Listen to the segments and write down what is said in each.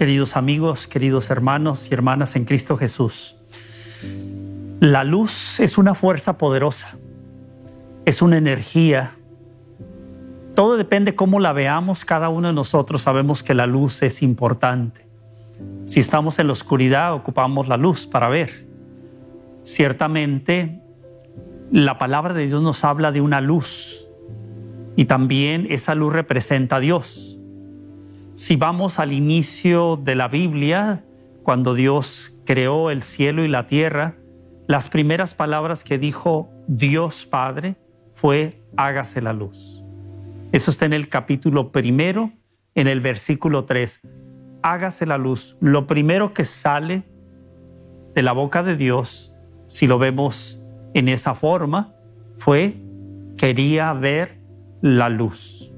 Queridos amigos, queridos hermanos y hermanas en Cristo Jesús, la luz es una fuerza poderosa, es una energía. Todo depende cómo la veamos, cada uno de nosotros sabemos que la luz es importante. Si estamos en la oscuridad, ocupamos la luz para ver. Ciertamente, la palabra de Dios nos habla de una luz y también esa luz representa a Dios. Si vamos al inicio de la Biblia, cuando Dios creó el cielo y la tierra, las primeras palabras que dijo Dios Padre fue hágase la luz. Eso está en el capítulo primero, en el versículo 3. Hágase la luz. Lo primero que sale de la boca de Dios, si lo vemos en esa forma, fue quería ver la luz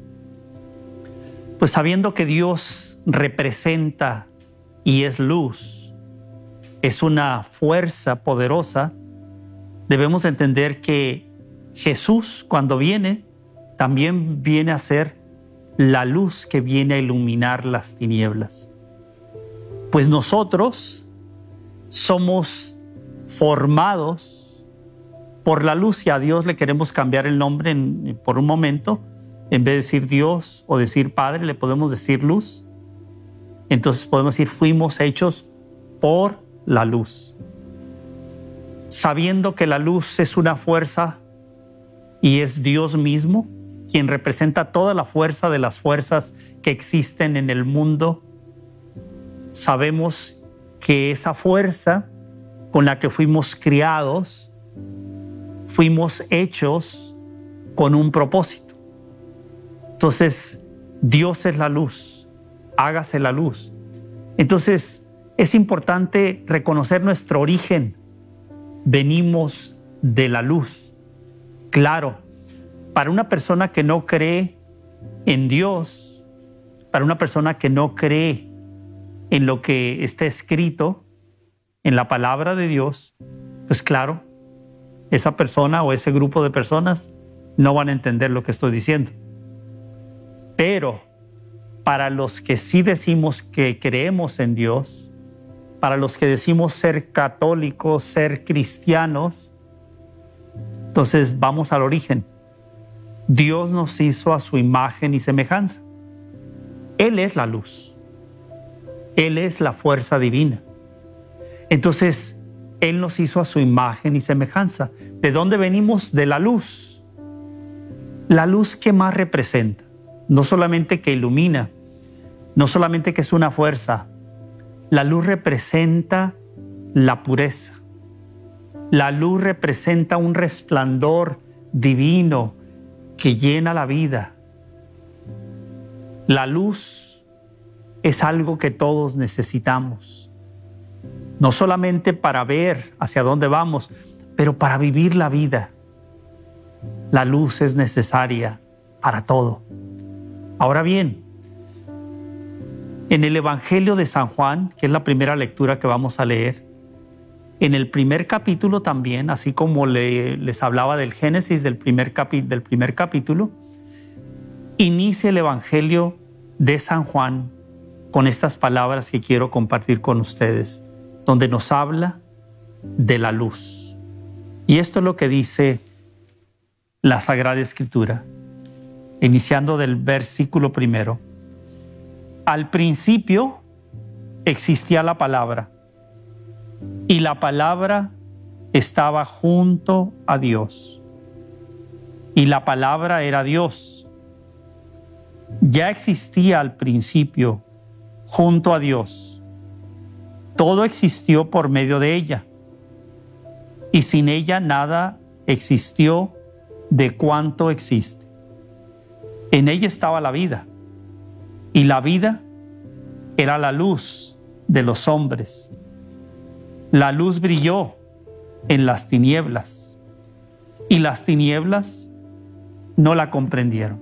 pues sabiendo que Dios representa y es luz, es una fuerza poderosa, debemos entender que Jesús cuando viene, también viene a ser la luz que viene a iluminar las tinieblas. Pues nosotros somos formados por la luz y a Dios le queremos cambiar el nombre por un momento en vez de decir Dios o decir Padre, le podemos decir luz. Entonces podemos decir fuimos hechos por la luz. Sabiendo que la luz es una fuerza y es Dios mismo quien representa toda la fuerza de las fuerzas que existen en el mundo, sabemos que esa fuerza con la que fuimos criados, fuimos hechos con un propósito. Entonces, Dios es la luz, hágase la luz. Entonces, es importante reconocer nuestro origen. Venimos de la luz. Claro, para una persona que no cree en Dios, para una persona que no cree en lo que está escrito en la palabra de Dios, pues claro, esa persona o ese grupo de personas no van a entender lo que estoy diciendo. Pero para los que sí decimos que creemos en Dios, para los que decimos ser católicos, ser cristianos, entonces vamos al origen. Dios nos hizo a su imagen y semejanza. Él es la luz. Él es la fuerza divina. Entonces, Él nos hizo a su imagen y semejanza. ¿De dónde venimos? De la luz. La luz que más representa no solamente que ilumina, no solamente que es una fuerza, la luz representa la pureza. La luz representa un resplandor divino que llena la vida. La luz es algo que todos necesitamos, no solamente para ver hacia dónde vamos, pero para vivir la vida. La luz es necesaria para todo. Ahora bien, en el Evangelio de San Juan, que es la primera lectura que vamos a leer, en el primer capítulo también, así como les hablaba del Génesis del primer, del primer capítulo, inicia el Evangelio de San Juan con estas palabras que quiero compartir con ustedes, donde nos habla de la luz. Y esto es lo que dice la Sagrada Escritura iniciando del versículo primero. Al principio existía la palabra y la palabra estaba junto a Dios y la palabra era Dios. Ya existía al principio junto a Dios. Todo existió por medio de ella y sin ella nada existió de cuanto existe. En ella estaba la vida y la vida era la luz de los hombres. La luz brilló en las tinieblas y las tinieblas no la comprendieron.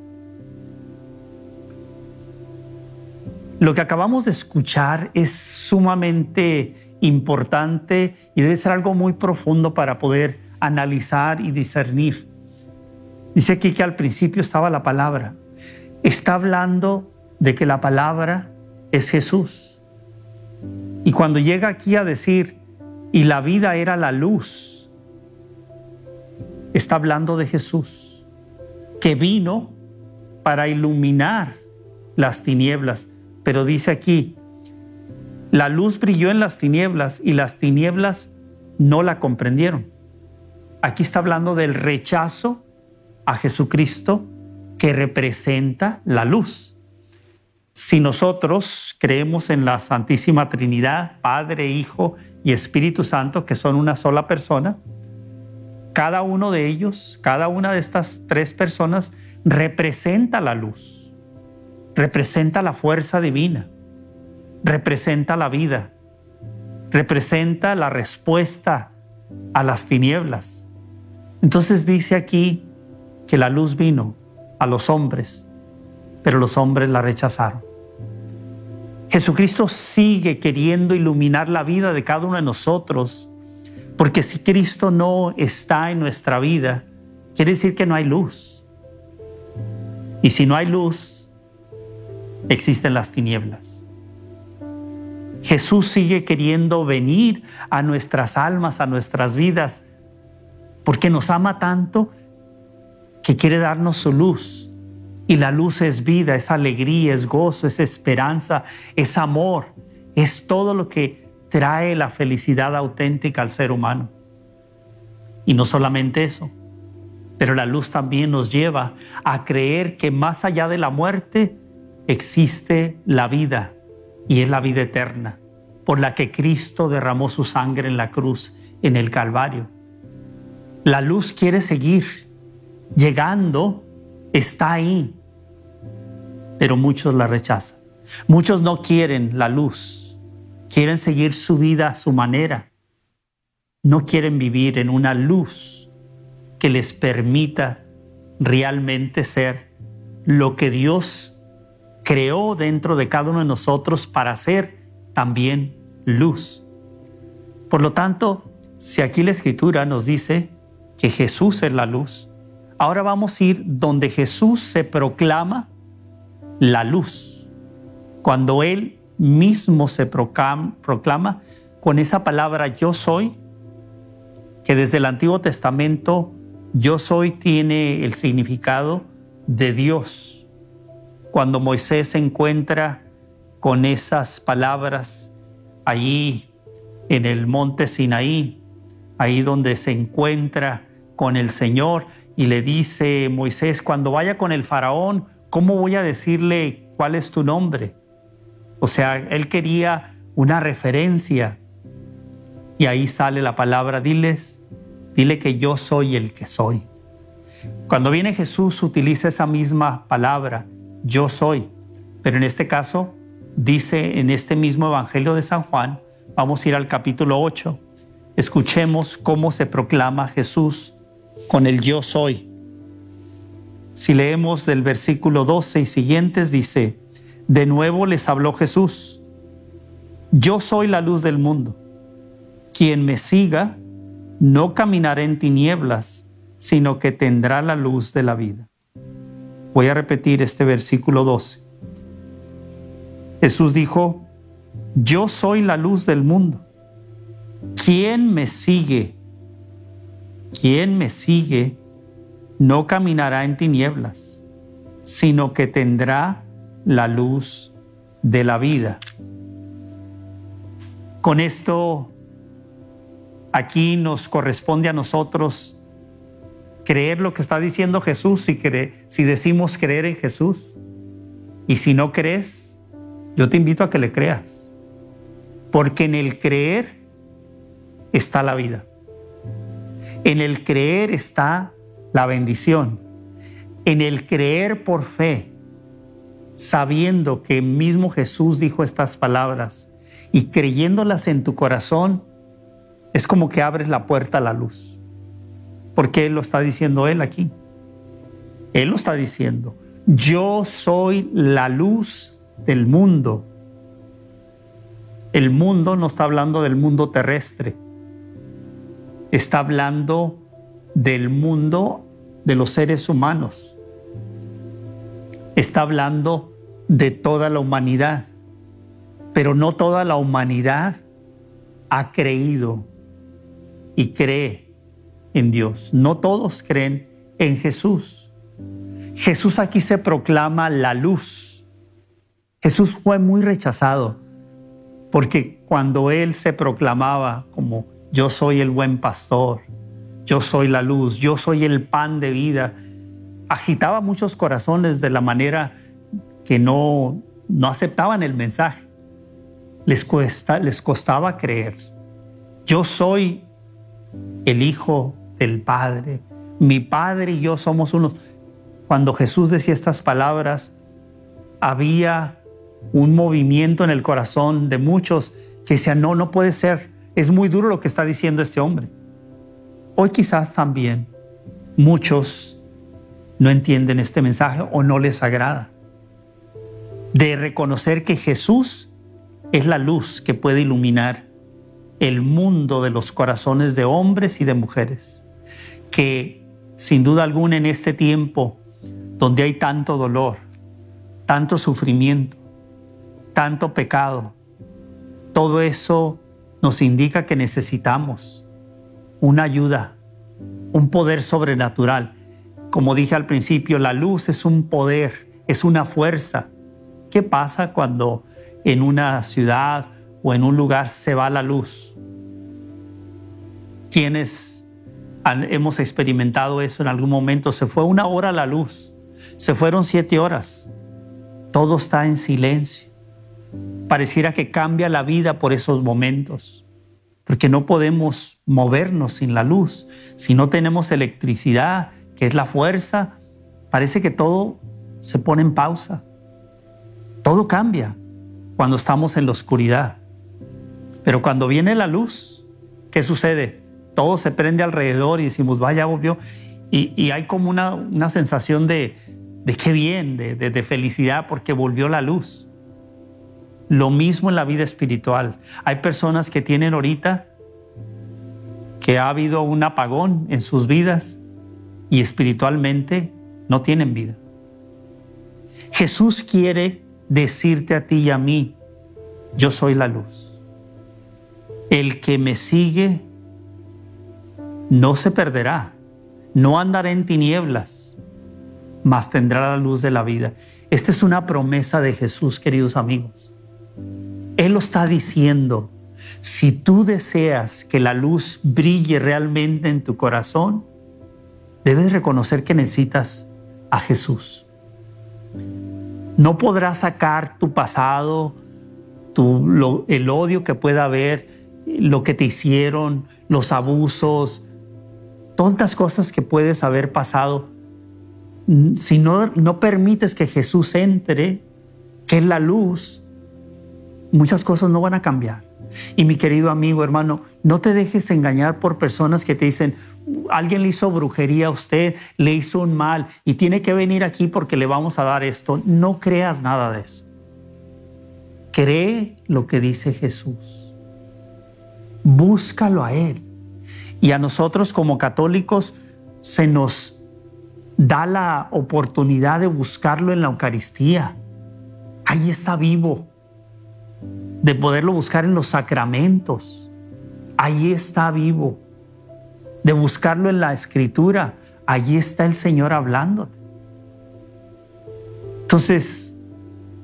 Lo que acabamos de escuchar es sumamente importante y debe ser algo muy profundo para poder analizar y discernir. Dice aquí que al principio estaba la palabra. Está hablando de que la palabra es Jesús. Y cuando llega aquí a decir, y la vida era la luz, está hablando de Jesús, que vino para iluminar las tinieblas. Pero dice aquí, la luz brilló en las tinieblas y las tinieblas no la comprendieron. Aquí está hablando del rechazo a Jesucristo que representa la luz. Si nosotros creemos en la Santísima Trinidad, Padre, Hijo y Espíritu Santo, que son una sola persona, cada uno de ellos, cada una de estas tres personas representa la luz, representa la fuerza divina, representa la vida, representa la respuesta a las tinieblas. Entonces dice aquí que la luz vino a los hombres, pero los hombres la rechazaron. Jesucristo sigue queriendo iluminar la vida de cada uno de nosotros, porque si Cristo no está en nuestra vida, quiere decir que no hay luz. Y si no hay luz, existen las tinieblas. Jesús sigue queriendo venir a nuestras almas, a nuestras vidas, porque nos ama tanto que quiere darnos su luz. Y la luz es vida, es alegría, es gozo, es esperanza, es amor, es todo lo que trae la felicidad auténtica al ser humano. Y no solamente eso, pero la luz también nos lleva a creer que más allá de la muerte existe la vida y es la vida eterna, por la que Cristo derramó su sangre en la cruz, en el Calvario. La luz quiere seguir llegando, está ahí, pero muchos la rechazan. Muchos no quieren la luz, quieren seguir su vida a su manera. No quieren vivir en una luz que les permita realmente ser lo que Dios creó dentro de cada uno de nosotros para ser también luz. Por lo tanto, si aquí la escritura nos dice que Jesús es la luz, ahora vamos a ir donde Jesús se proclama la luz. Cuando Él mismo se proclama, con esa palabra yo soy, que desde el Antiguo Testamento yo soy tiene el significado de Dios. Cuando Moisés se encuentra con esas palabras allí en el monte Sinaí, ahí donde se encuentra con el Señor y le dice Moisés, cuando vaya con el faraón, ¿cómo voy a decirle cuál es tu nombre? O sea, él quería una referencia. Y ahí sale la palabra, diles, dile que yo soy el que soy. Cuando viene Jesús utiliza esa misma palabra, yo soy. Pero en este caso dice en este mismo Evangelio de San Juan, vamos a ir al capítulo 8, escuchemos cómo se proclama Jesús con el yo soy. Si leemos del versículo 12 y siguientes, dice, de nuevo les habló Jesús, yo soy la luz del mundo. Quien me siga no caminará en tinieblas, sino que tendrá la luz de la vida. Voy a repetir este versículo 12. Jesús dijo, yo soy la luz del mundo. Quien me sigue quien me sigue no caminará en tinieblas, sino que tendrá la luz de la vida. Con esto, aquí nos corresponde a nosotros creer lo que está diciendo Jesús si, si decimos creer en Jesús. Y si no crees, yo te invito a que le creas. Porque en el creer está la vida. En el creer está la bendición. En el creer por fe, sabiendo que mismo Jesús dijo estas palabras y creyéndolas en tu corazón, es como que abres la puerta a la luz. ¿Por qué lo está diciendo él aquí? Él lo está diciendo. Yo soy la luz del mundo. El mundo no está hablando del mundo terrestre. Está hablando del mundo de los seres humanos. Está hablando de toda la humanidad. Pero no toda la humanidad ha creído y cree en Dios. No todos creen en Jesús. Jesús aquí se proclama la luz. Jesús fue muy rechazado porque cuando él se proclamaba como yo soy el buen pastor, yo soy la luz, yo soy el pan de vida, agitaba muchos corazones de la manera que no, no aceptaban el mensaje. Les, cuesta, les costaba creer. Yo soy el Hijo del Padre. Mi Padre y yo somos unos. Cuando Jesús decía estas palabras, había un movimiento en el corazón de muchos que decían, no, no puede ser. Es muy duro lo que está diciendo este hombre. Hoy quizás también muchos no entienden este mensaje o no les agrada. De reconocer que Jesús es la luz que puede iluminar el mundo de los corazones de hombres y de mujeres, que sin duda alguna en este tiempo donde hay tanto dolor, tanto sufrimiento, tanto pecado, todo eso nos indica que necesitamos una ayuda, un poder sobrenatural. Como dije al principio, la luz es un poder, es una fuerza. ¿Qué pasa cuando en una ciudad o en un lugar se va la luz? Quienes hemos experimentado eso en algún momento, se fue una hora la luz, se fueron siete horas, todo está en silencio. Pareciera que cambia la vida por esos momentos, porque no podemos movernos sin la luz. Si no tenemos electricidad, que es la fuerza, parece que todo se pone en pausa. Todo cambia cuando estamos en la oscuridad. Pero cuando viene la luz, ¿qué sucede? Todo se prende alrededor y decimos, vaya, volvió. Y, hay como una, sensación de, de qué bien, de, de felicidad, porque volvió la luz. Lo mismo en la vida espiritual. Hay personas que tienen ahorita que ha habido un apagón en sus vidas y espiritualmente no tienen vida. Jesús quiere decirte a ti y a mí, yo soy la luz. El que me sigue no se perderá, no andará en tinieblas, mas tendrá la luz de la vida. Esta es una promesa de Jesús, queridos amigos. Él lo está diciendo. Si tú deseas que la luz brille realmente en tu corazón, debes reconocer que necesitas a Jesús. No podrás sacar tu pasado, tu, el odio que pueda haber, lo que te hicieron, los abusos, tantas cosas que puedes haber pasado. Si no, no permites que Jesús entre, que es la luz, muchas cosas no van a cambiar. Y mi querido amigo, hermano, no te dejes engañar por personas que te dicen, alguien le hizo brujería a usted, le hizo un mal y tiene que venir aquí porque le vamos a dar esto. No creas nada de eso. Cree lo que dice Jesús. Búscalo a Él. Y a nosotros como católicos se nos da la oportunidad de buscarlo en la Eucaristía. Ahí está vivo de poderlo buscar en los sacramentos. Allí está vivo. De buscarlo en la escritura. Allí está el Señor hablándote. Entonces,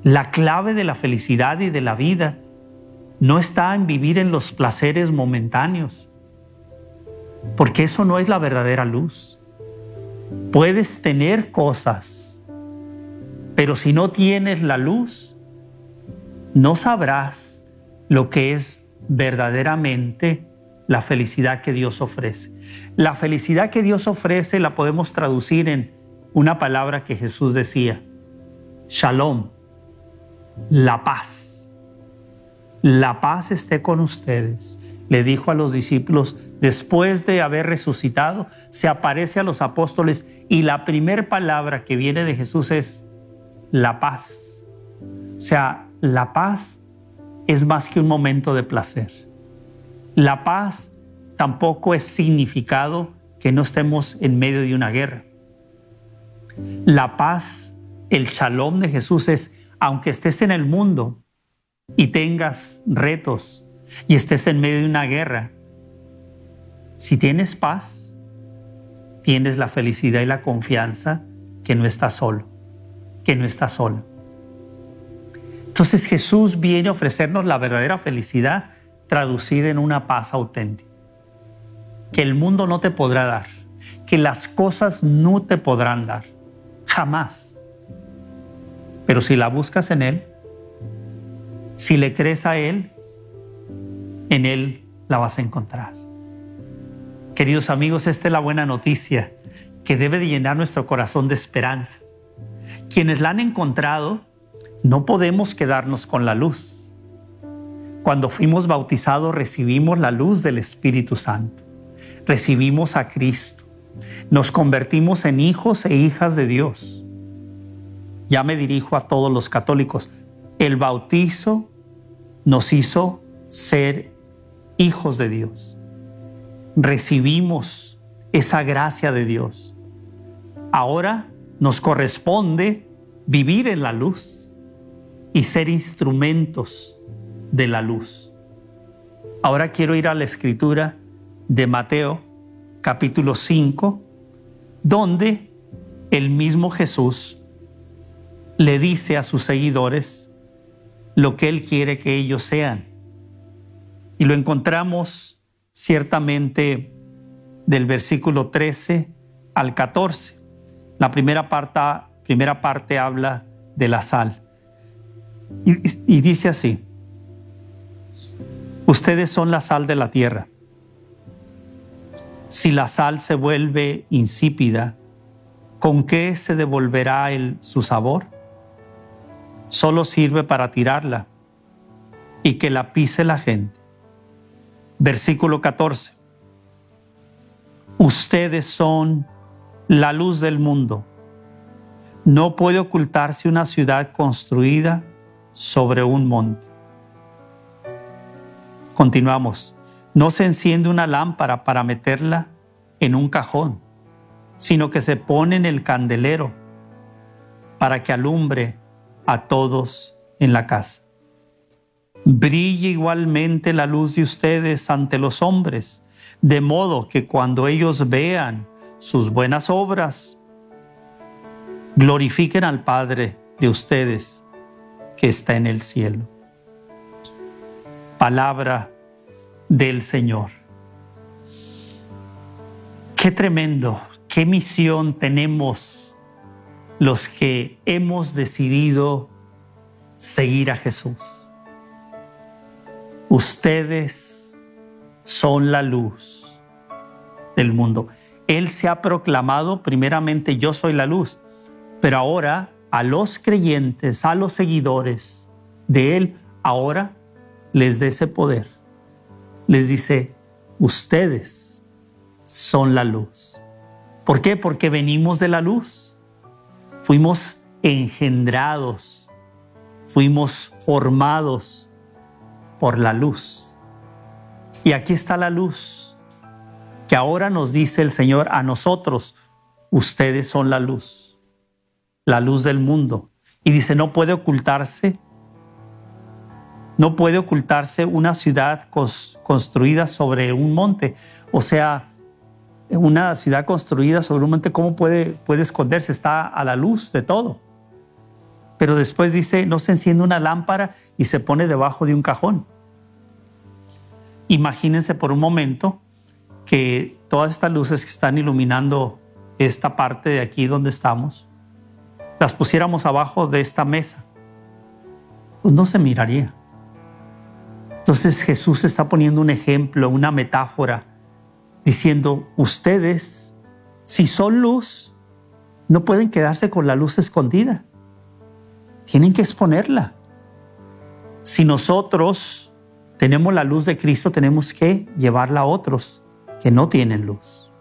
la clave de la felicidad y de la vida no está en vivir en los placeres momentáneos, porque eso no es la verdadera luz. Puedes tener cosas, pero si no tienes la luz, no sabrás lo que es verdaderamente la felicidad que Dios ofrece. La felicidad que Dios ofrece la podemos traducir en una palabra que Jesús decía, shalom, la paz. la paz esté con ustedes. Le dijo a los discípulos, después de haber resucitado, se aparece a los apóstoles y la primera palabra que viene de Jesús es la paz. O sea, la paz es más que un momento de placer. La paz tampoco es significado que no estemos en medio de una guerra. La paz, el shalom de Jesús es, aunque estés en el mundo y tengas retos y estés en medio de una guerra, si tienes paz, tienes la felicidad y la confianza que no estás solo, que no estás solo. Entonces Jesús viene a ofrecernos la verdadera felicidad traducida en una paz auténtica, que el mundo no te podrá dar, que las cosas no te podrán dar, jamás. Pero si la buscas en Él, si le crees a Él, en Él la vas a encontrar. Queridos amigos, esta es la buena noticia que debe de llenar nuestro corazón de esperanza. Quienes la han encontrado, no podemos quedarnos con la luz. Cuando fuimos bautizados recibimos la luz del Espíritu Santo. Recibimos a Cristo. Nos convertimos en hijos e hijas de Dios. Ya me dirijo a todos los católicos. El bautizo nos hizo ser hijos de Dios. Recibimos esa gracia de Dios. Ahora nos corresponde vivir en la luz y ser instrumentos de la luz. Ahora quiero ir a la escritura de Mateo capítulo 5, donde el mismo Jesús le dice a sus seguidores lo que Él quiere que ellos sean. Y lo encontramos ciertamente del versículo 13 al 14. La primera parte, primera parte habla de la sal. Y, dice así, ustedes son la sal de la tierra. Si la sal se vuelve insípida, ¿con qué se devolverá el, su sabor? Solo sirve para tirarla y que la pise la gente. Versículo 14. Ustedes son la luz del mundo. No puede ocultarse una ciudad construida sobre un monte. Continuamos. No se enciende una lámpara para meterla en un cajón, sino que se pone en el candelero para que alumbre a todos en la casa. Brille igualmente la luz de ustedes ante los hombres, de modo que cuando ellos vean sus buenas obras, glorifiquen al Padre de ustedes que está en el cielo. Palabra del Señor. Qué tremendo, qué misión tenemos los que hemos decidido seguir a Jesús. Ustedes son la luz del mundo. Él se ha proclamado primeramente yo soy la luz, pero ahora a los creyentes, a los seguidores de Él, ahora les dé ese poder. Les dice, ustedes son la luz. ¿Por qué? Porque venimos de la luz. Fuimos engendrados, fuimos formados por la luz. Y aquí está la luz, que ahora nos dice el Señor a nosotros, ustedes son la luz la luz del mundo. Y dice, no puede ocultarse, no puede ocultarse una ciudad construida sobre un monte. O sea, una ciudad construida sobre un monte, ¿cómo puede, puede esconderse? Está a la luz de todo. Pero después dice, no se enciende una lámpara y se pone debajo de un cajón. Imagínense por un momento que todas estas luces que están iluminando esta parte de aquí donde estamos, las pusiéramos abajo de esta mesa, pues no se miraría. Entonces Jesús está poniendo un ejemplo, una metáfora, diciendo, ustedes, si son luz, no pueden quedarse con la luz escondida. Tienen que exponerla. Si nosotros tenemos la luz de Cristo, tenemos que llevarla a otros que no tienen luz.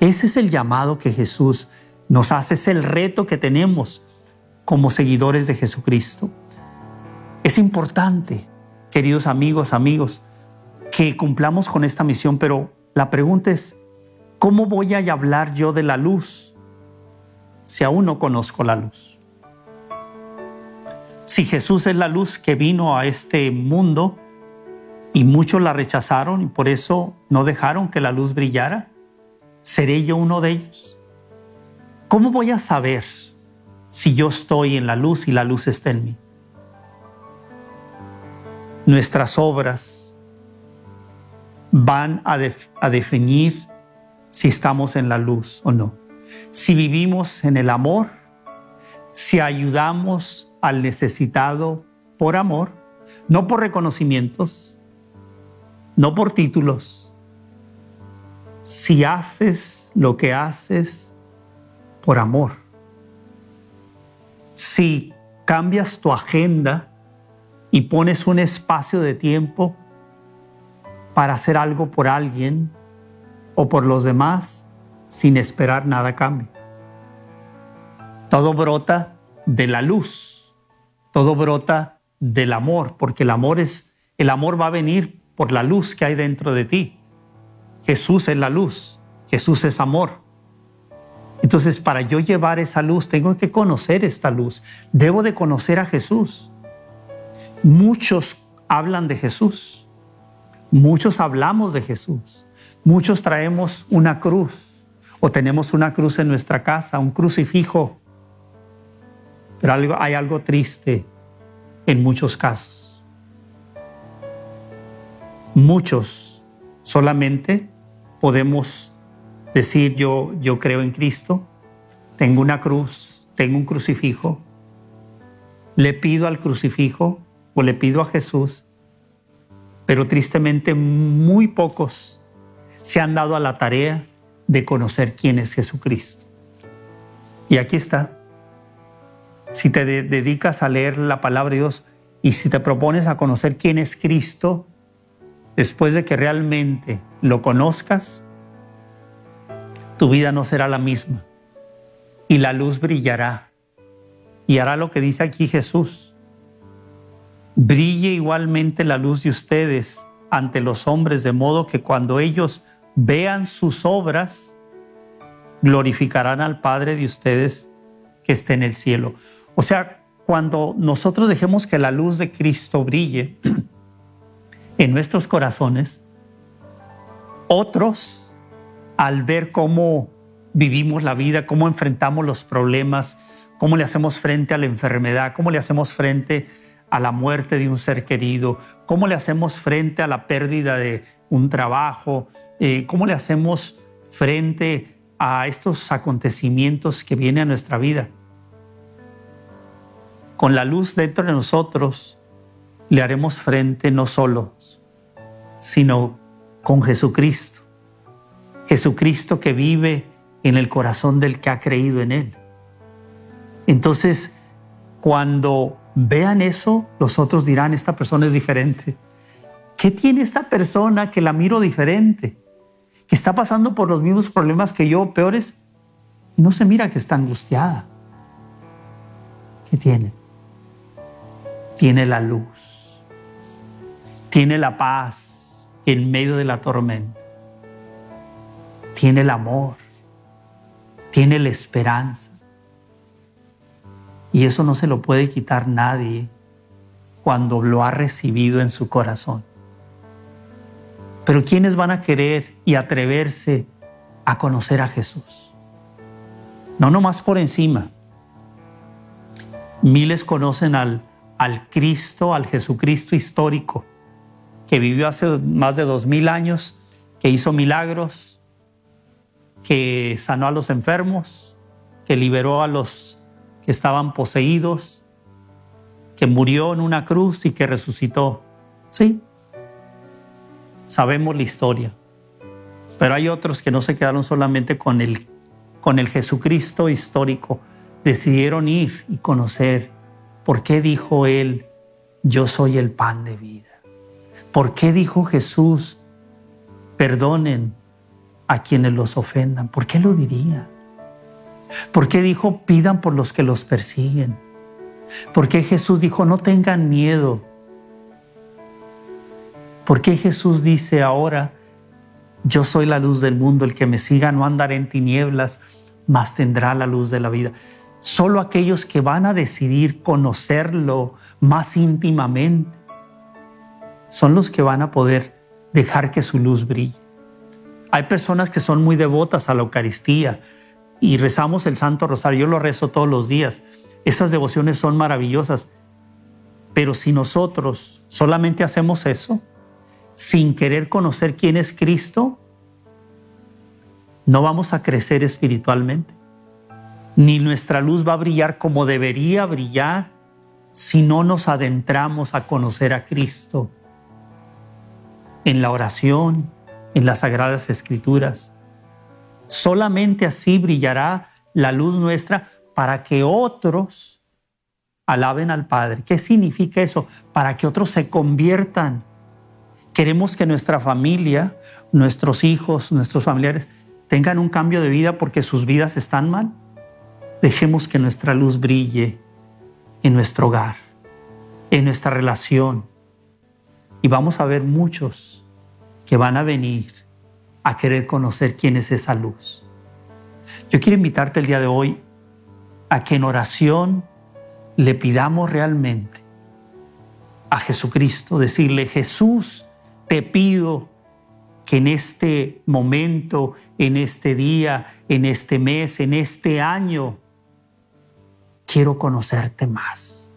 Ese es el llamado que Jesús nos hace, el reto que tenemos como seguidores de Jesucristo. Es importante, queridos amigos, amigos, que cumplamos con esta misión, pero la pregunta es, ¿cómo voy a hablar yo de la luz si aún no conozco la luz? Si Jesús es la luz que vino a este mundo y muchos la rechazaron y por eso no dejaron que la luz brillara, ¿seré yo uno de ellos? ¿Cómo voy a saber si yo estoy en la luz y la luz está en mí? Nuestras obras van a, definir si estamos en la luz o no. Si vivimos en el amor, si ayudamos al necesitado por amor, no por reconocimientos, no por títulos. Si haces lo que haces por amor. Si cambias tu agenda y pones un espacio de tiempo para hacer algo por alguien o por los demás sin esperar nada a cambio. Todo brota de la luz, todo brota del amor, porque el amor es el amor va a venir por la luz que hay dentro de ti. Jesús es la luz, Jesús es amor. Entonces, para yo llevar esa luz, tengo que conocer esta luz. Debo de conocer a Jesús. Muchos hablan de Jesús. Muchos hablamos de Jesús. Muchos traemos una cruz o tenemos una cruz en nuestra casa, un crucifijo. Pero hay algo triste en muchos casos Muchos solamente podemos decir yo, yo creo en Cristo, tengo una cruz, tengo un crucifijo, le pido al crucifijo o le pido a Jesús, pero tristemente muy pocos se han dado a la tarea de conocer quién es Jesucristo. Y aquí está. Si te dedicas a leer la palabra de Dios y si te propones a conocer quién es Cristo, después de que realmente lo conozcas, tu vida no será la misma y la luz brillará y hará lo que dice aquí Jesús. Brille igualmente la luz de ustedes ante los hombres, de modo que cuando ellos vean sus obras, glorificarán al Padre de ustedes que esté en el cielo. O sea, cuando nosotros dejemos que la luz de Cristo brille, en nuestros corazones, otros, al ver cómo vivimos la vida, cómo enfrentamos los problemas, cómo le hacemos frente a la enfermedad, cómo le hacemos frente a la muerte de un ser querido, cómo le hacemos frente a la pérdida de un trabajo, eh, cómo le hacemos frente a estos acontecimientos que vienen a nuestra vida. Con la luz dentro de nosotros, le haremos frente no solos, sino con Jesucristo. Jesucristo que vive en el corazón del que ha creído en Él. Entonces, cuando vean eso, los otros dirán, esta persona es diferente. ¿Qué tiene esta persona que la miro diferente? Que está pasando por los mismos problemas que yo, peores, y no se mira que está angustiada. ¿Qué tiene? Tiene la luz tiene la paz en medio de la tormenta. Tiene el amor. Tiene la esperanza. Y eso no se lo puede quitar nadie cuando lo ha recibido en su corazón. Pero ¿quiénes van a querer y atreverse a conocer a Jesús? No nomás por encima. Miles conocen al, al Cristo, al Jesucristo histórico, que vivió hace más de dos mil años, que hizo milagros, que sanó a los enfermos, que liberó a los que estaban poseídos, que murió en una cruz y que resucitó. Sí, sabemos la historia. Pero hay otros que no se quedaron solamente con el, con el Jesucristo histórico, decidieron ir y conocer por qué dijo él, yo soy el pan de vida. ¿Por qué dijo Jesús, perdonen a quienes los ofendan? ¿Por qué lo diría? ¿Por qué dijo, pidan por los que los persiguen? ¿Por qué Jesús dijo, no tengan miedo? ¿Por qué Jesús dice ahora, yo soy la luz del mundo, el que me siga no andará en tinieblas, mas tendrá la luz de la vida? Solo aquellos que van a decidir conocerlo más íntimamente son los que van a poder dejar que su luz brille. Hay personas que son muy devotas a la Eucaristía y rezamos el Santo Rosario. Yo lo rezo todos los días. Esas devociones son maravillosas. Pero si nosotros solamente hacemos eso, sin querer conocer quién es Cristo, no vamos a crecer espiritualmente. Ni nuestra luz va a brillar como debería brillar si no nos adentramos a conocer a Cristo en la oración, en las sagradas escrituras. Solamente así brillará la luz nuestra para que otros alaben al Padre. ¿Qué significa eso? Para que otros se conviertan. Queremos que nuestra familia, nuestros hijos, nuestros familiares tengan un cambio de vida porque sus vidas están mal. Dejemos que nuestra luz brille en nuestro hogar, en nuestra relación, y vamos a ver muchos que van a venir a querer conocer quién es esa luz. Yo quiero invitarte el día de hoy a que en oración le pidamos realmente a Jesucristo, decirle, Jesús, te pido que en este momento, en este día, en este mes, en este año, quiero conocerte más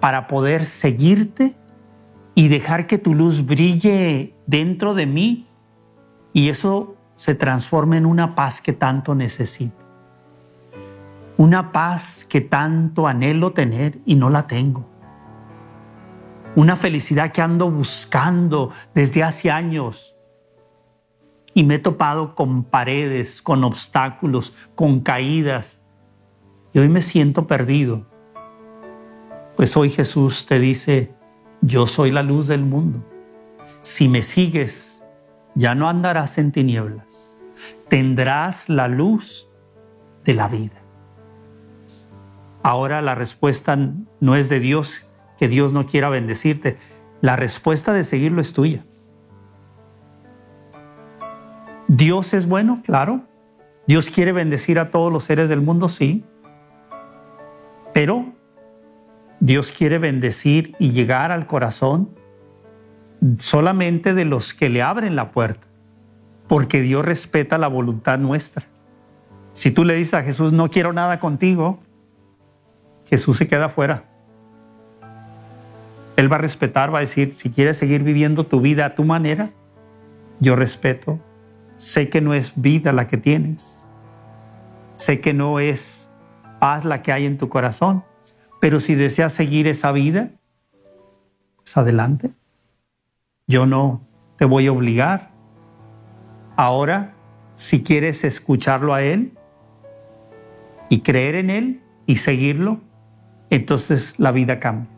para poder seguirte y dejar que tu luz brille dentro de mí y eso se transforme en una paz que tanto necesito. Una paz que tanto anhelo tener y no la tengo. Una felicidad que ando buscando desde hace años. Y me he topado con paredes, con obstáculos, con caídas. Y hoy me siento perdido. Pues hoy Jesús te dice, yo soy la luz del mundo. Si me sigues, ya no andarás en tinieblas, tendrás la luz de la vida. Ahora la respuesta no es de Dios, que Dios no quiera bendecirte. La respuesta de seguirlo es tuya. Dios es bueno, claro. Dios quiere bendecir a todos los seres del mundo, sí. Pero Dios quiere bendecir y llegar al corazón solamente de los que le abren la puerta, porque Dios respeta la voluntad nuestra. Si tú le dices a Jesús, no quiero nada contigo, Jesús se queda fuera. Él va a respetar, va a decir, si quieres seguir viviendo tu vida a tu manera, yo respeto. Sé que no es vida la que tienes. Sé que no es paz la que hay en tu corazón. Pero si deseas seguir esa vida, pues adelante. Yo no te voy a obligar. Ahora, si quieres escucharlo a Él y creer en Él y seguirlo, entonces la vida cambia.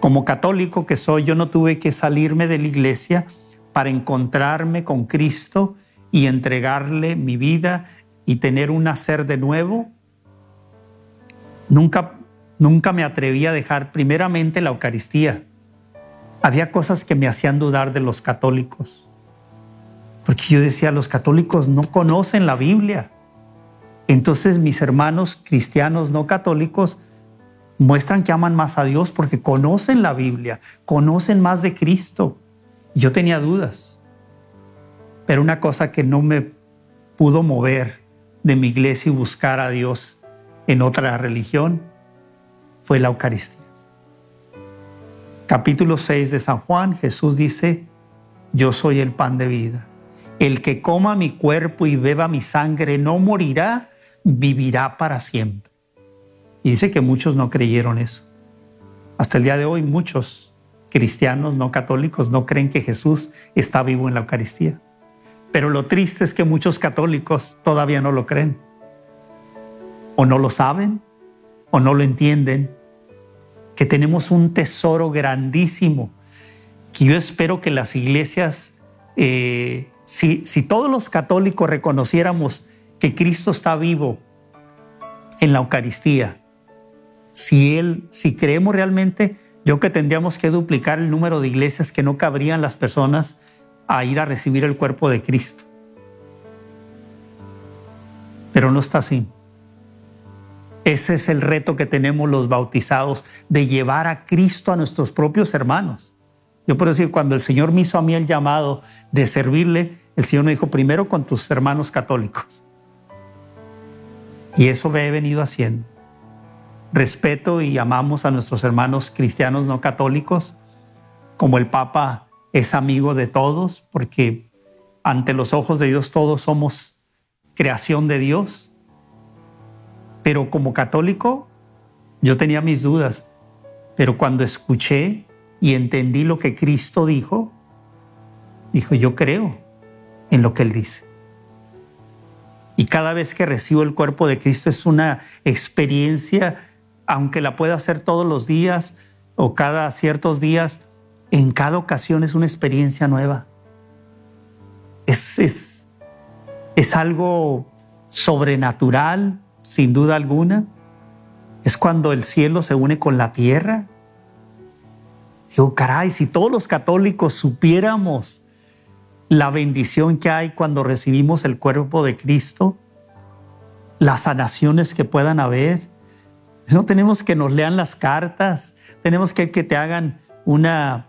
Como católico que soy, yo no tuve que salirme de la iglesia para encontrarme con Cristo y entregarle mi vida y tener un nacer de nuevo. Nunca Nunca me atreví a dejar primeramente la Eucaristía. Había cosas que me hacían dudar de los católicos. Porque yo decía, los católicos no conocen la Biblia. Entonces mis hermanos cristianos no católicos muestran que aman más a Dios porque conocen la Biblia, conocen más de Cristo. Yo tenía dudas. Pero una cosa que no me pudo mover de mi iglesia y buscar a Dios en otra religión fue la Eucaristía. Capítulo 6 de San Juan, Jesús dice, yo soy el pan de vida. El que coma mi cuerpo y beba mi sangre no morirá, vivirá para siempre. Y dice que muchos no creyeron eso. Hasta el día de hoy muchos cristianos no católicos no creen que Jesús está vivo en la Eucaristía. Pero lo triste es que muchos católicos todavía no lo creen. O no lo saben, o no lo entienden, que tenemos un tesoro grandísimo, que yo espero que las iglesias, eh, si, si todos los católicos reconociéramos que Cristo está vivo en la Eucaristía, si Él, si creemos realmente, yo que tendríamos que duplicar el número de iglesias que no cabrían las personas a ir a recibir el cuerpo de Cristo. Pero no está así. Ese es el reto que tenemos los bautizados, de llevar a Cristo a nuestros propios hermanos. Yo puedo decir, cuando el Señor me hizo a mí el llamado de servirle, el Señor me dijo, primero con tus hermanos católicos. Y eso me he venido haciendo. Respeto y amamos a nuestros hermanos cristianos no católicos, como el Papa es amigo de todos, porque ante los ojos de Dios todos somos creación de Dios. Pero como católico, yo tenía mis dudas. Pero cuando escuché y entendí lo que Cristo dijo, dijo, yo creo en lo que Él dice. Y cada vez que recibo el cuerpo de Cristo es una experiencia, aunque la pueda hacer todos los días o cada ciertos días, en cada ocasión es una experiencia nueva. Es, es, es algo sobrenatural, sin duda alguna. Es cuando el cielo se une con la tierra. Digo, caray, si todos los católicos supiéramos la bendición que hay cuando recibimos el cuerpo de Cristo, las sanaciones que puedan haber. No tenemos que nos lean las cartas, tenemos que que te hagan una,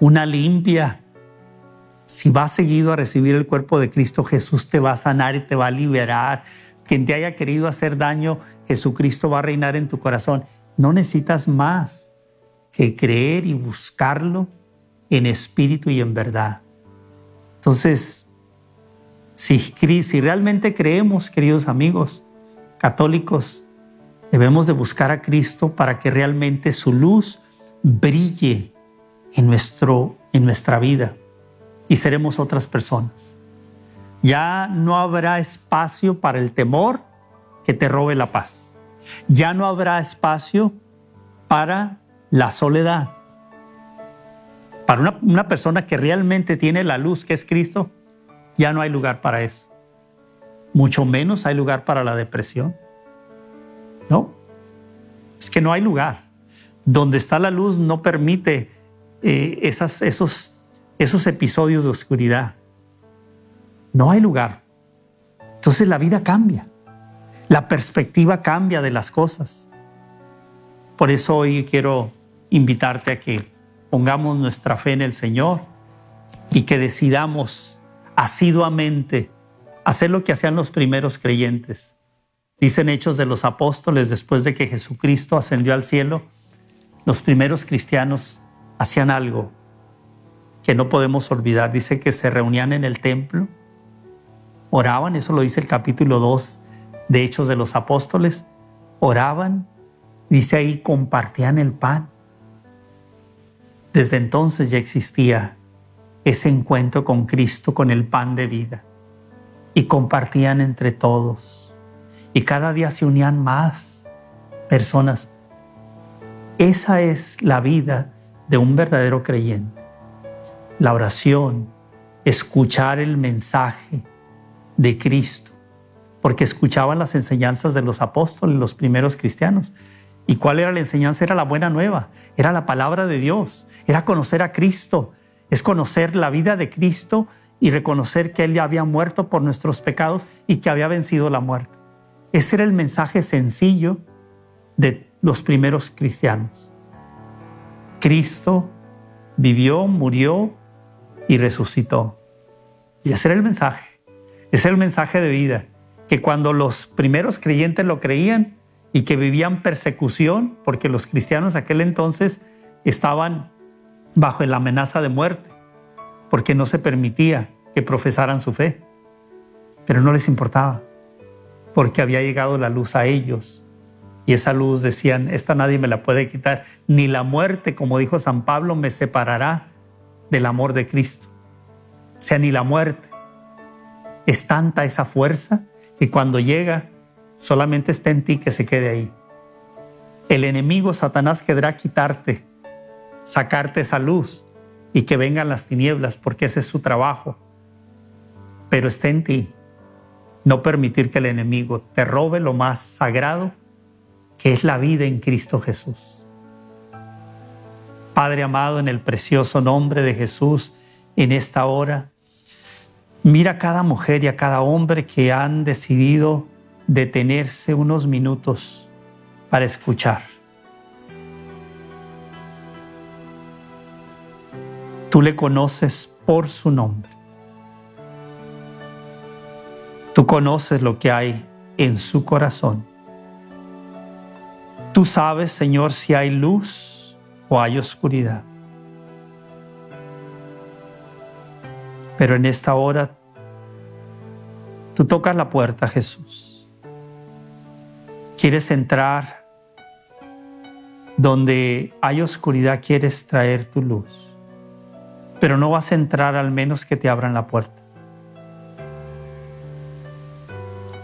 una limpia. Si vas seguido a recibir el cuerpo de Cristo, Jesús te va a sanar y te va a liberar. Quien te haya querido hacer daño, Jesucristo va a reinar en tu corazón. No necesitas más que creer y buscarlo en espíritu y en verdad. Entonces, si, si realmente creemos, queridos amigos católicos, debemos de buscar a Cristo para que realmente su luz brille en, nuestro, en nuestra vida y seremos otras personas. Ya no habrá espacio para el temor que te robe la paz. Ya no habrá espacio para la soledad. Para una, persona que realmente tiene la luz que es Cristo, ya no hay lugar para eso. Mucho menos hay lugar para la depresión. No, es que no hay lugar. Donde está la luz no permite eh, esos episodios de oscuridad. No hay lugar. Entonces la vida cambia. La perspectiva cambia de las cosas. Por eso hoy quiero invitarte a que pongamos nuestra fe en el Señor y que decidamos asiduamente hacer lo que hacían los primeros creyentes. Dicen Hechos de los Apóstoles, después de que Jesucristo ascendió al cielo, los primeros cristianos hacían algo que no podemos olvidar. Dice que se reunían en el templo, oraban, eso lo dice el capítulo 2 de Hechos de los Apóstoles, oraban, dice ahí, compartían el pan desde entonces ya existía ese encuentro con Cristo, con el pan de vida, y compartían entre todos. Y cada día se unían más personas. Esa es la vida de un verdadero creyente. La oración, escuchar el mensaje de Cristo, porque escuchaban las enseñanzas de los apóstoles, los primeros cristianos. ¿Y cuál era la enseñanza? Era la buena nueva, era la palabra de Dios, era conocer a Cristo, es conocer la vida de Cristo y reconocer que Él ya había muerto por nuestros pecados y que había vencido la muerte. Ese era el mensaje sencillo de los primeros cristianos. Cristo vivió, murió y resucitó. Y ese era el mensaje. Era el mensaje de vida, que cuando los primeros creyentes lo creían, y que vivían persecución porque los cristianos aquel entonces estaban bajo la amenaza de muerte porque no se permitía que profesaran su fe. Pero no les importaba porque había llegado la luz a ellos y esa luz decían, esta nadie me la puede quitar, ni la muerte, como dijo San Pablo, me separará del amor de Cristo. O sea, ni la muerte. Es tanta esa fuerza que cuando llega solamente está en ti que se quede ahí. El enemigo Satanás querrá quitarte, sacarte esa luz, y que vengan las tinieblas, porque ese es su trabajo. Pero está en ti no permitir que el enemigo te robe lo más sagrado, que es la vida en Cristo Jesús. Padre amado, en el precioso nombre de Jesús, en esta hora, mira a cada mujer y a cada hombre que han decidido detenerse unos minutos para escuchar. Tú le conoces por su nombre. Tú conoces lo que hay en su corazón. Tú sabes, Señor, si hay luz o hay oscuridad. Pero en esta hora, tú tocas la puerta, Jesús. Quieres entrar donde hay oscuridad, quieres traer tu luz. Pero no vas a entrar al menos que te abran la puerta.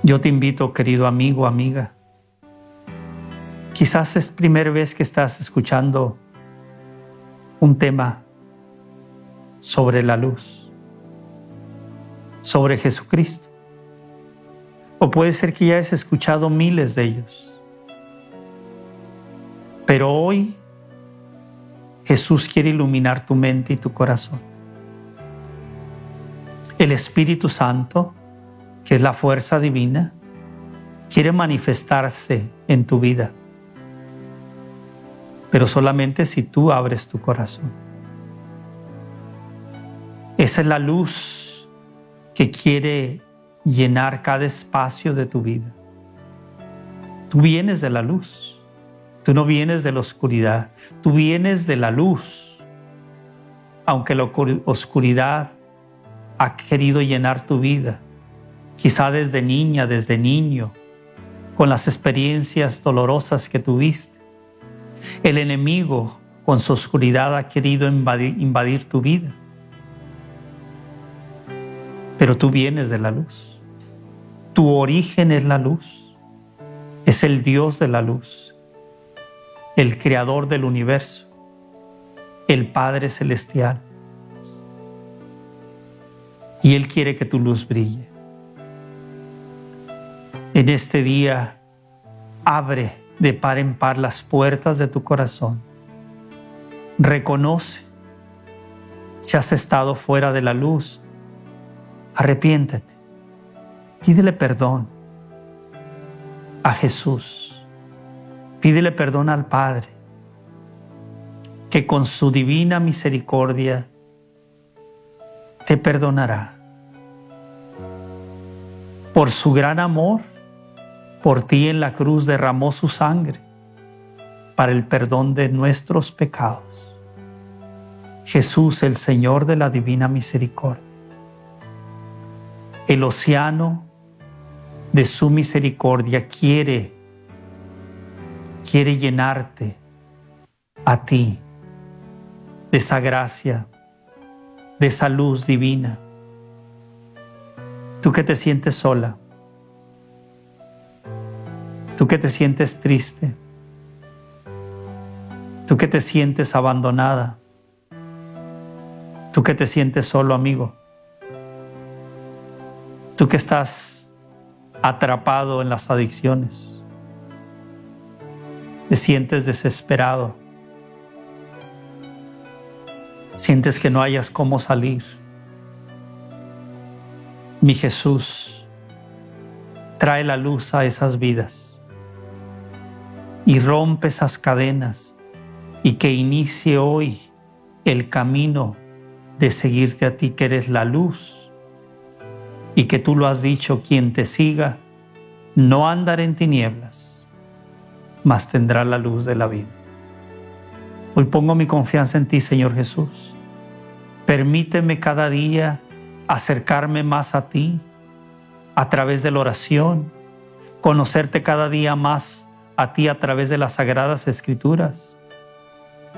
Yo te invito, querido amigo, amiga. Quizás es primera vez que estás escuchando un tema sobre la luz, sobre Jesucristo. O puede ser que ya hayas escuchado miles de ellos. Pero hoy Jesús quiere iluminar tu mente y tu corazón. El Espíritu Santo que es la fuerza divina, quiere manifestarse en tu vida. Pero solamente si tú abres tu corazón. Esa es la luz que quiere llenar cada espacio de tu vida. Tú vienes de la luz. Tú no vienes de la oscuridad. Tú vienes de la luz. Aunque la oscuridad ha querido llenar tu vida, quizá desde niña, desde niño, con las experiencias dolorosas que tuviste. El enemigo con su oscuridad ha querido invadir, tu vida. Pero tú vienes de la luz. Tu origen es la luz. Es el Dios de la luz. El creador del universo. El Padre celestial. Y Él quiere que tu luz brille en este día, abre de par en par las puertas de tu corazón. Reconoce si has estado fuera de la luz. Arrepiéntete. Pídele perdón a Jesús. Pídele perdón al Padre, que con su divina misericordia te perdonará. Por su gran amor, por ti en la cruz derramó su sangre para el perdón de nuestros pecados. Jesús, el Señor de la Divina Misericordia. El océano de su misericordia quiere, quiere llenarte a ti de esa gracia, de esa luz divina. Tú que te sientes sola, Tú que te sientes triste. Tú que te sientes abandonada. Tú que te sientes solo, amigo. Tú que estás atrapado en las adicciones. Te sientes desesperado. Sientes que no hayas cómo salir. Mi Jesús trae la luz a esas vidas y rompe esas cadenas y que inicie hoy el camino de seguirte a ti que eres la luz y que tú lo has dicho, quien te siga no andará en tinieblas, mas tendrá la luz de la vida. Hoy pongo mi confianza en ti, Señor Jesús. Permíteme cada día acercarme más a ti a través de la oración, conocerte cada día más a ti a través de las sagradas escrituras,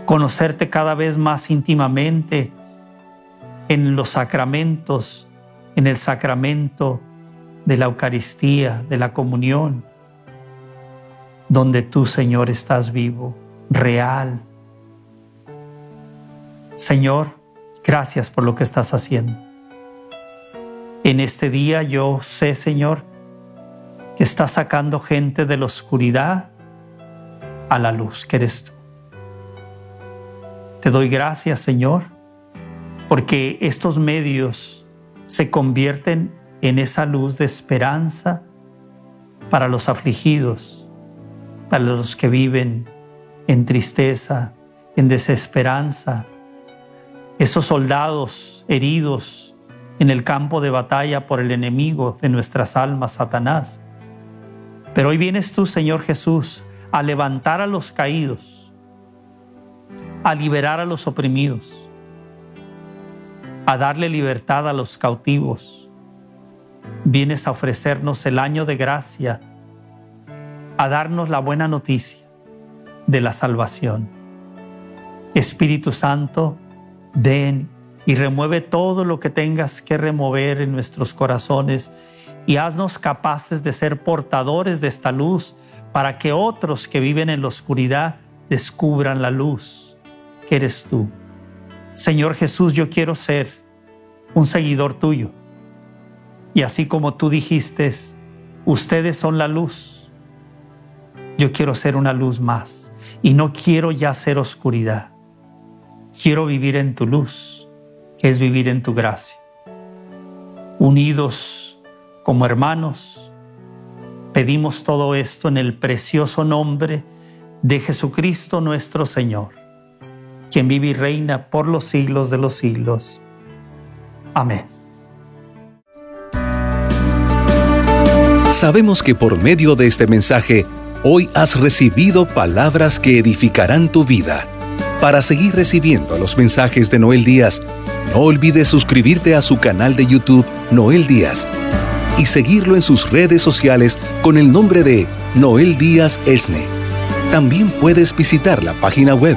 conocerte cada vez más íntimamente en los sacramentos, en el sacramento de la Eucaristía, de la comunión, donde tú, Señor, estás vivo, real. Señor, Gracias por lo que estás haciendo. En este día yo sé, Señor, que estás sacando gente de la oscuridad a la luz, que eres tú. Te doy gracias, Señor, porque estos medios se convierten en esa luz de esperanza para los afligidos, para los que viven en tristeza, en desesperanza, esos soldados heridos en el campo de batalla por el enemigo de nuestras almas, Satanás. Pero hoy vienes tú, Señor Jesús, a levantar a los caídos, a liberar a los oprimidos, a darle libertad a los cautivos. Vienes a ofrecernos el año de gracia, a darnos la buena noticia de la salvación. Espíritu Santo, ven y remueve todo lo que tengas que remover en nuestros corazones y haznos capaces de ser portadores de esta luz para que otros que viven en la oscuridad descubran la luz que eres tú. Señor Jesús, yo quiero ser un seguidor tuyo. Y así como tú dijiste, ustedes son la luz, yo quiero ser una luz más y no quiero ya ser oscuridad. Quiero vivir en tu luz, que es vivir en tu gracia. Unidos como hermanos, pedimos todo esto en el precioso nombre de Jesucristo nuestro Señor, quien vive y reina por los siglos de los siglos. Amén. Sabemos que por medio de este mensaje, hoy has recibido palabras que edificarán tu vida. Para seguir recibiendo los mensajes de Noel Díaz, no olvides suscribirte a su canal de YouTube Noel Díaz y seguirlo en sus redes sociales con el nombre de Noel Díaz Esne. También puedes visitar la página web